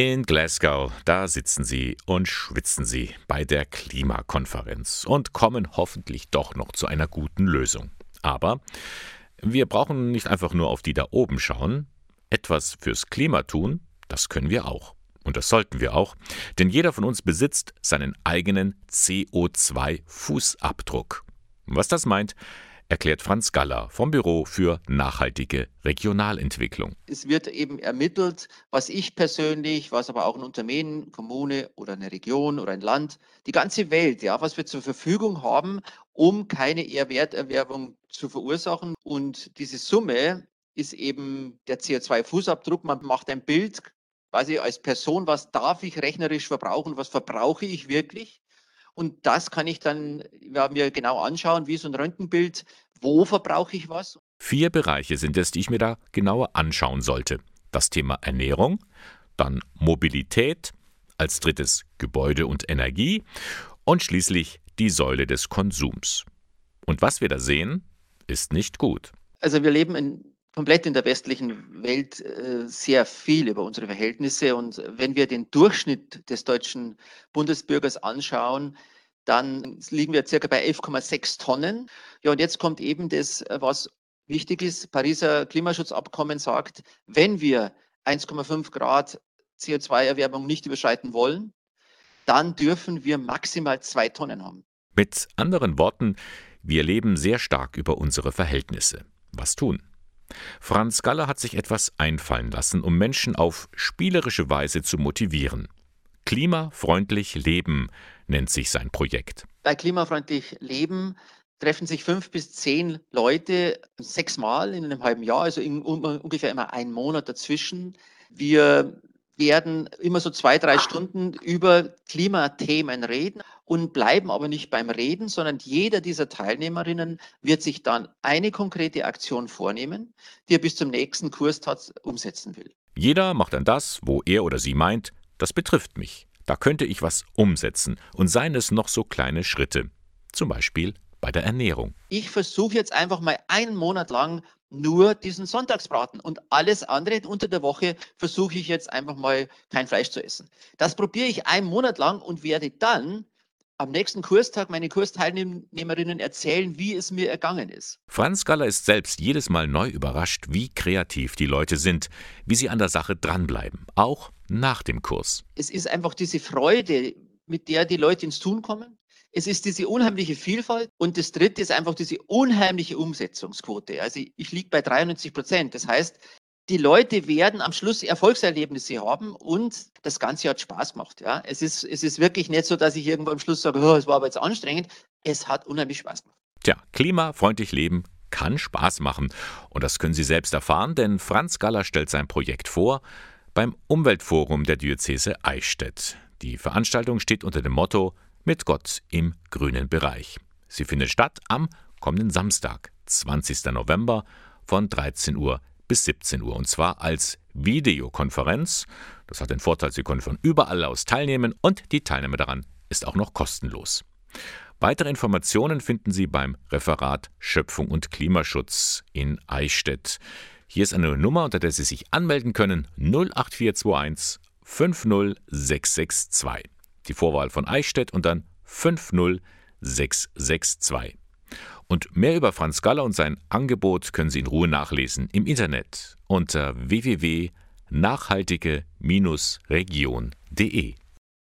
In Glasgow, da sitzen sie und schwitzen sie bei der Klimakonferenz und kommen hoffentlich doch noch zu einer guten Lösung. Aber wir brauchen nicht einfach nur auf die da oben schauen. Etwas fürs Klima tun, das können wir auch. Und das sollten wir auch, denn jeder von uns besitzt seinen eigenen CO2-Fußabdruck. Was das meint, erklärt Franz Galler vom Büro für nachhaltige Regionalentwicklung. Es wird eben ermittelt, was ich persönlich, was aber auch ein Unternehmen, Kommune oder eine Region oder ein Land, die ganze Welt, ja, was wir zur Verfügung haben, um keine Werterwerbung zu verursachen. Und diese Summe ist eben der CO2-Fußabdruck. Man macht ein Bild, quasi als Person, was darf ich rechnerisch verbrauchen, was verbrauche ich wirklich? Und das kann ich dann ja, mir genau anschauen, wie so ein Röntgenbild, wo verbrauche ich was. Vier Bereiche sind es, die ich mir da genauer anschauen sollte. Das Thema Ernährung, dann Mobilität, als drittes Gebäude und Energie und schließlich die Säule des Konsums. Und was wir da sehen, ist nicht gut. Also wir leben in komplett in der westlichen Welt äh, sehr viel über unsere Verhältnisse. Und wenn wir den Durchschnitt des deutschen Bundesbürgers anschauen, dann liegen wir circa bei 11,6 Tonnen. Ja, und jetzt kommt eben das, was wichtig ist. Pariser Klimaschutzabkommen sagt, wenn wir 1,5 Grad CO2-Erwärmung nicht überschreiten wollen, dann dürfen wir maximal zwei Tonnen haben. Mit anderen Worten, wir leben sehr stark über unsere Verhältnisse. Was tun? Franz Galler hat sich etwas einfallen lassen, um Menschen auf spielerische Weise zu motivieren. Klimafreundlich Leben nennt sich sein Projekt. Bei Klimafreundlich Leben treffen sich fünf bis zehn Leute sechsmal in einem halben Jahr, also in, ungefähr immer einen Monat dazwischen. Wir werden immer so zwei, drei Stunden über Klimathemen reden und bleiben aber nicht beim Reden, sondern jeder dieser Teilnehmerinnen wird sich dann eine konkrete Aktion vornehmen, die er bis zum nächsten Kurstag umsetzen will. Jeder macht dann das, wo er oder sie meint, das betrifft mich. Da könnte ich was umsetzen und seien es noch so kleine Schritte. Zum Beispiel bei der Ernährung. Ich versuche jetzt einfach mal einen Monat lang nur diesen Sonntagsbraten und alles andere unter der Woche versuche ich jetzt einfach mal kein Fleisch zu essen. Das probiere ich einen Monat lang und werde dann am nächsten Kurstag meine Kursteilnehmerinnen erzählen, wie es mir ergangen ist. Franz Galler ist selbst jedes Mal neu überrascht, wie kreativ die Leute sind, wie sie an der Sache dranbleiben, auch nach dem Kurs. Es ist einfach diese Freude, mit der die Leute ins Tun kommen. Es ist diese unheimliche Vielfalt und das dritte ist einfach diese unheimliche Umsetzungsquote. Also ich liege bei 93 Prozent. Das heißt, die Leute werden am Schluss Erfolgserlebnisse haben und das Ganze hat Spaß gemacht. Ja, es ist, es ist wirklich nicht so, dass ich irgendwo am Schluss sage, oh, es war aber jetzt anstrengend. Es hat unheimlich Spaß gemacht. Tja, klimafreundlich leben kann Spaß machen. Und das können Sie selbst erfahren, denn Franz Galler stellt sein Projekt vor beim Umweltforum der Diözese Eichstätt. Die Veranstaltung steht unter dem Motto Mit Gott im grünen Bereich. Sie findet statt am kommenden Samstag, 20. November von 13 Uhr bis 17 Uhr und zwar als Videokonferenz. Das hat den Vorteil, Sie können von überall aus teilnehmen und die Teilnahme daran ist auch noch kostenlos. Weitere Informationen finden Sie beim Referat Schöpfung und Klimaschutz in Eichstätt. Hier ist eine Nummer, unter der Sie sich anmelden können: 08421 50662. Die Vorwahl von Eichstätt und dann 50662. Und mehr über Franz Galler und sein Angebot können Sie in Ruhe nachlesen im Internet unter www.nachhaltige-region.de.